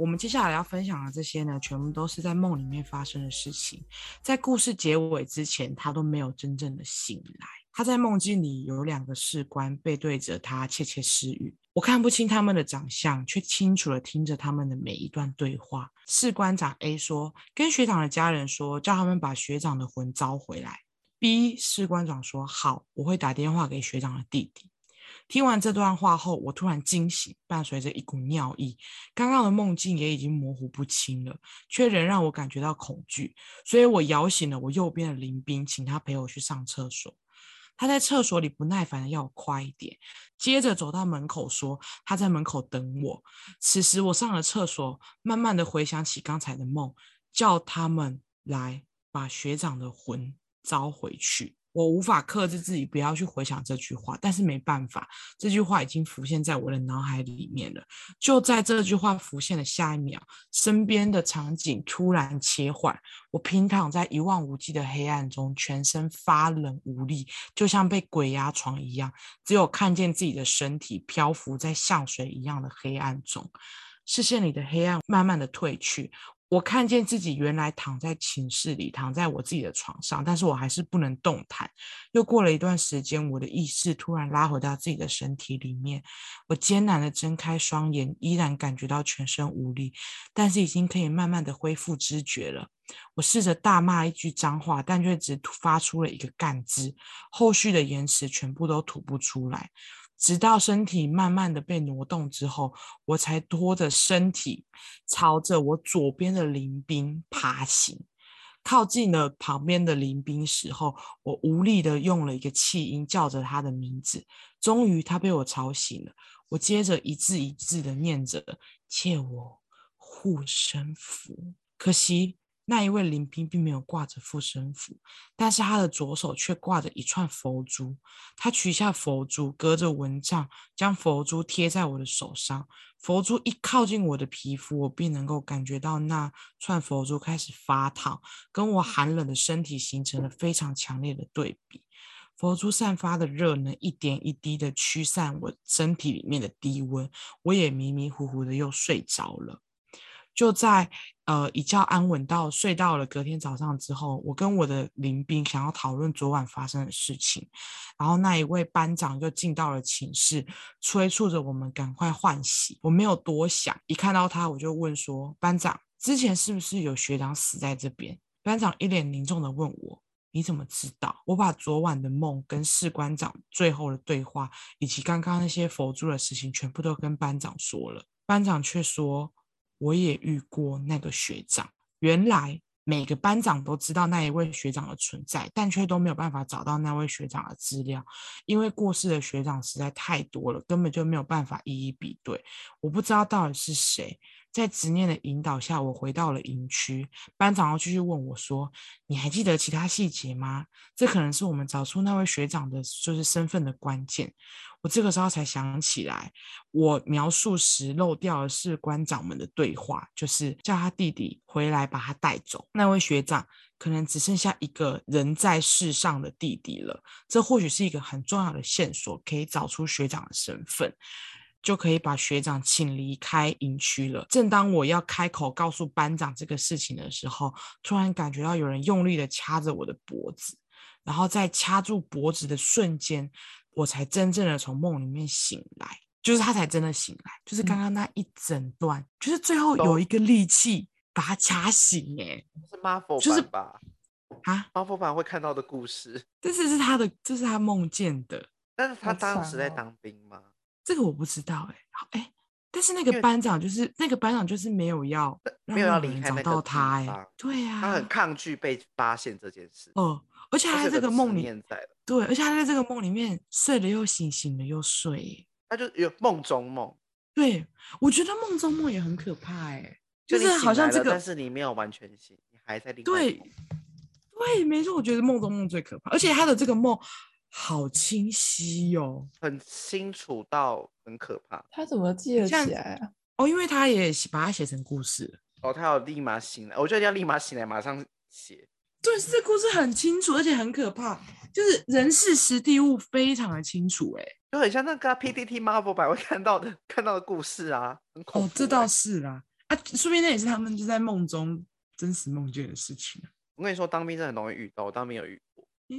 我们接下来要分享的这些呢，全部都是在梦里面发生的事情。在故事结尾之前，他都没有真正的醒来。他在梦境里有两个士官背对着他窃窃私语，我看不清他们的长相，却清楚地听着他们的每一段对话。士官长 A 说：“跟学长的家人说，叫他们把学长的魂招回来。”B 士官长说：“好，我会打电话给学长的弟弟。”听完这段话后，我突然惊醒，伴随着一股尿意。刚刚的梦境也已经模糊不清了，却仍让我感觉到恐惧。所以我摇醒了我右边的林兵，请他陪我去上厕所。他在厕所里不耐烦的要我快一点，接着走到门口说他在门口等我。此时我上了厕所，慢慢的回想起刚才的梦，叫他们来把学长的魂招回去。我无法克制自己不要去回想这句话，但是没办法，这句话已经浮现在我的脑海里面了。就在这句话浮现的下一秒，身边的场景突然切换，我平躺在一望无际的黑暗中，全身发冷无力，就像被鬼压床一样，只有看见自己的身体漂浮在像水一样的黑暗中，视线里的黑暗慢慢的褪去。我看见自己原来躺在寝室里，躺在我自己的床上，但是我还是不能动弹。又过了一段时间，我的意识突然拉回到自己的身体里面，我艰难的睁开双眼，依然感觉到全身无力，但是已经可以慢慢的恢复知觉了。我试着大骂一句脏话，但却只发出了一个干字，后续的言辞全部都吐不出来。直到身体慢慢的被挪动之后，我才拖着身体朝着我左边的林兵爬行。靠近了旁边的林兵时候，我无力的用了一个气音叫着他的名字。终于，他被我吵醒了。我接着一字一字的念着：“借我护身符。”可惜。那一位林兵并没有挂着护身符，但是他的左手却挂着一串佛珠。他取下佛珠，隔着蚊帐将佛珠贴在我的手上。佛珠一靠近我的皮肤，我便能够感觉到那串佛珠开始发烫，跟我寒冷的身体形成了非常强烈的对比。佛珠散发的热能一点一滴的驱散我身体里面的低温，我也迷迷糊糊的又睡着了。就在呃一觉安稳到睡到了隔天早上之后，我跟我的邻兵想要讨论昨晚发生的事情，然后那一位班长就进到了寝室，催促着我们赶快换洗。我没有多想，一看到他我就问说：“班长，之前是不是有学长死在这边？”班长一脸凝重的问我：“你怎么知道？”我把昨晚的梦跟士官长最后的对话，以及刚刚那些佛珠的事情全部都跟班长说了，班长却说。我也遇过那个学长。原来每个班长都知道那一位学长的存在，但却都没有办法找到那位学长的资料，因为过世的学长实在太多了，根本就没有办法一一比对。我不知道到底是谁。在执念的引导下，我回到了营区。班长又继续问我说：“你还记得其他细节吗？这可能是我们找出那位学长的就是身份的关键。”我这个时候才想起来，我描述时漏掉的是官长们的对话，就是叫他弟弟回来把他带走。那位学长可能只剩下一个人在世上的弟弟了。这或许是一个很重要的线索，可以找出学长的身份。就可以把学长请离开营区了。正当我要开口告诉班长这个事情的时候，突然感觉到有人用力的掐着我的脖子，然后在掐住脖子的瞬间，我才真正的从梦里面醒来。就是他才真的醒来，就是刚刚那一整段，嗯、就是最后有一个力气把他掐醒。哎，是 Marvel 版吧？啊，Marvel 版会看到的故事。这是是他的，这是他梦见的。但是他当时在当兵吗？这个我不知道哎、欸，哎，但是那个班长就是那个班长就是没有要没有要离开找到他哎、欸，对呀、啊，他很抗拒被发现这件事。哦，而且他在这个梦里，对，而且他在这个梦里面睡了又醒，醒了又睡，他就有梦中梦。对，我觉得梦中梦也很可怕哎、欸，就是好像这个，但是你没有完全醒，你还在里面。对，对，没错，我觉得梦中梦最可怕，而且他的这个梦。好清晰哟、哦，很清楚到很可怕。他怎么记得起来啊？哦，因为他也把它写成故事。哦，他要立马醒来，我觉得要立马醒来，马上写。对，这故事很清楚，而且很可怕，就是人事时地物非常的清楚，哎，就很像那个 PTT Marvel 版会看到的看到的故事啊，很恐怖。哦，这倒是啦。啊，说不定那也是他们就在梦中真实梦见的事情。我跟你说，当兵真的很容易遇到，我当兵有遇过。嗯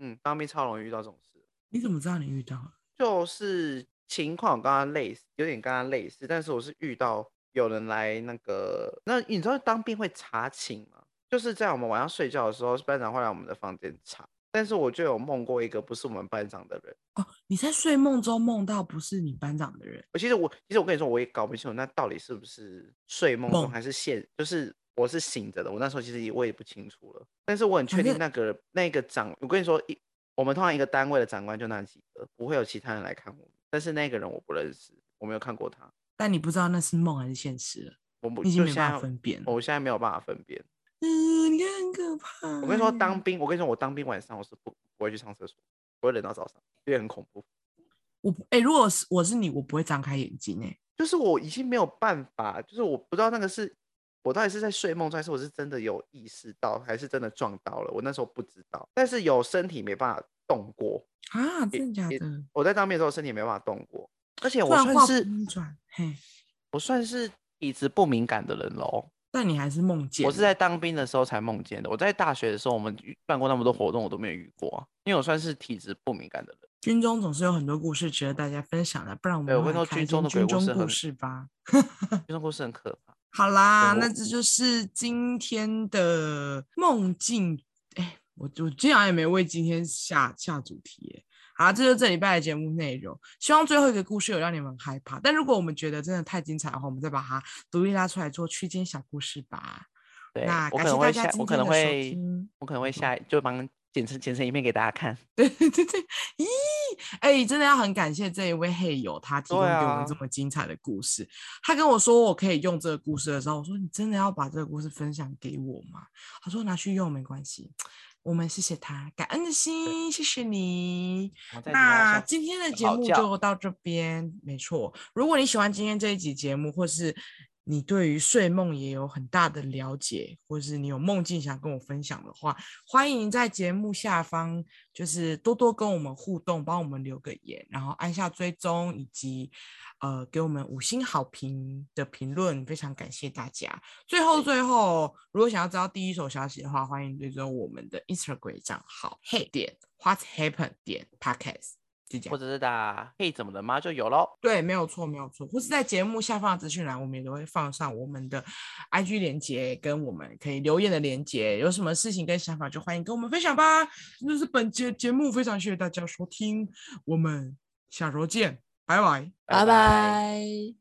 嗯，当兵超容易遇到这种事。你怎么知道你遇到了？就是情况跟他类似，有点跟他类似，但是我是遇到有人来那个，那你知道当兵会查寝吗？就是在我们晚上睡觉的时候，班长会来我们的房间查。但是我就有梦过一个不是我们班长的人哦。你在睡梦中梦到不是你班长的人？我其实我其实我跟你说，我也搞不清楚那到底是不是睡梦中还是现，就是我是醒着的。我那时候其实我也不清楚了，但是我很确定那个那个长，我跟你说，一我们通常一个单位的长官就那几个，不会有其他人来看我。但是那个人我不认识，我没有看过他。但你不知道那是梦还是现实了？我不已经没办法分辨，我现在没有办法分辨。嗯，你看很可怕。我跟你说，当兵，我跟你说，我当兵晚上我是不不会去上厕所，我会忍到早上，因为很恐怖。我哎、欸，如果是我是你，我不会张开眼睛哎、欸，就是我已经没有办法，就是我不知道那个是我到底是在睡梦中，还是我是真的有意识到，还是真的撞到了。我那时候不知道，但是有身体没办法动过啊，真的假的？我在当兵的时候身体没办法动过，而且我算是嘿，我算是体质不敏感的人喽。但你还是梦见？我是在当兵的时候才梦见的。我在大学的时候，我们办过那么多活动，我都没有遇过啊。因为我算是体质不敏感的人。军中总是有很多故事值得大家分享的，不然我们来看军中的军中故事吧。军中故事很可怕。好啦，那这就是今天的梦境。哎，我我竟然也没为今天下下主题耶。好，这就是这礼拜的节目内容。希望最后一个故事有让你们害怕。但如果我们觉得真的太精彩的话，我们再把它独立拉出来做区间小故事吧。对，那感谢大家今天的收听。我可能会，我可能会下就帮剪成剪成影片给大家看。对对对，咦，哎、欸，真的要很感谢这一位黑友，他提供给我们这么精彩的故事。啊、他跟我说我可以用这个故事的时候，我说你真的要把这个故事分享给我吗？他说拿去用没关系。我们谢谢他，感恩的心，谢谢你。那今天的节目就到这边，没错。如果你喜欢今天这一集节目，或是你对于睡梦也有很大的了解，或是你有梦境想跟我分享的话，欢迎在节目下方就是多多跟我们互动，帮我们留个言，然后按下追踪以及。呃，给我们五星好评的评论，非常感谢大家。最后，最后，如果想要知道第一手消息的话，欢迎追踪我们的 Instagram 账号，Hey 点 What Happened 点 Podcast，就这样。或者是打 Hey 怎么了吗？就有喽。对，没有错，没有错。或是在节目下方的资讯栏，我们也都会放上我们的 IG 连接，跟我们可以留言的连接。有什么事情跟想法，就欢迎跟我们分享吧。这是本节节目，非常谢谢大家收听，我们下周见。拜拜，拜拜。